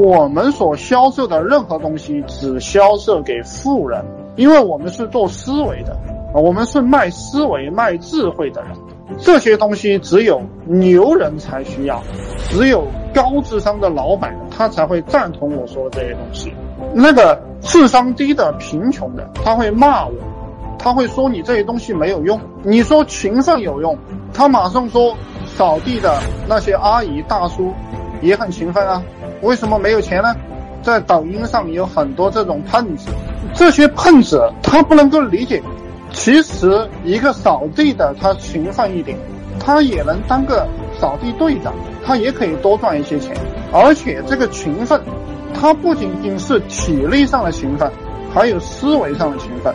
我们所销售的任何东西只销售给富人，因为我们是做思维的，我们是卖思维、卖智慧的人。这些东西只有牛人才需要，只有高智商的老板他才会赞同我说的这些东西。那个智商低的、贫穷的，他会骂我，他会说你这些东西没有用。你说勤奋有用，他马上说扫地的那些阿姨大叔也很勤奋啊。为什么没有钱呢？在抖音上有很多这种喷子，这些喷子他不能够理解，其实一个扫地的他勤奋一点，他也能当个扫地队长，他也可以多赚一些钱。而且这个勤奋，他不仅仅是体力上的勤奋，还有思维上的勤奋。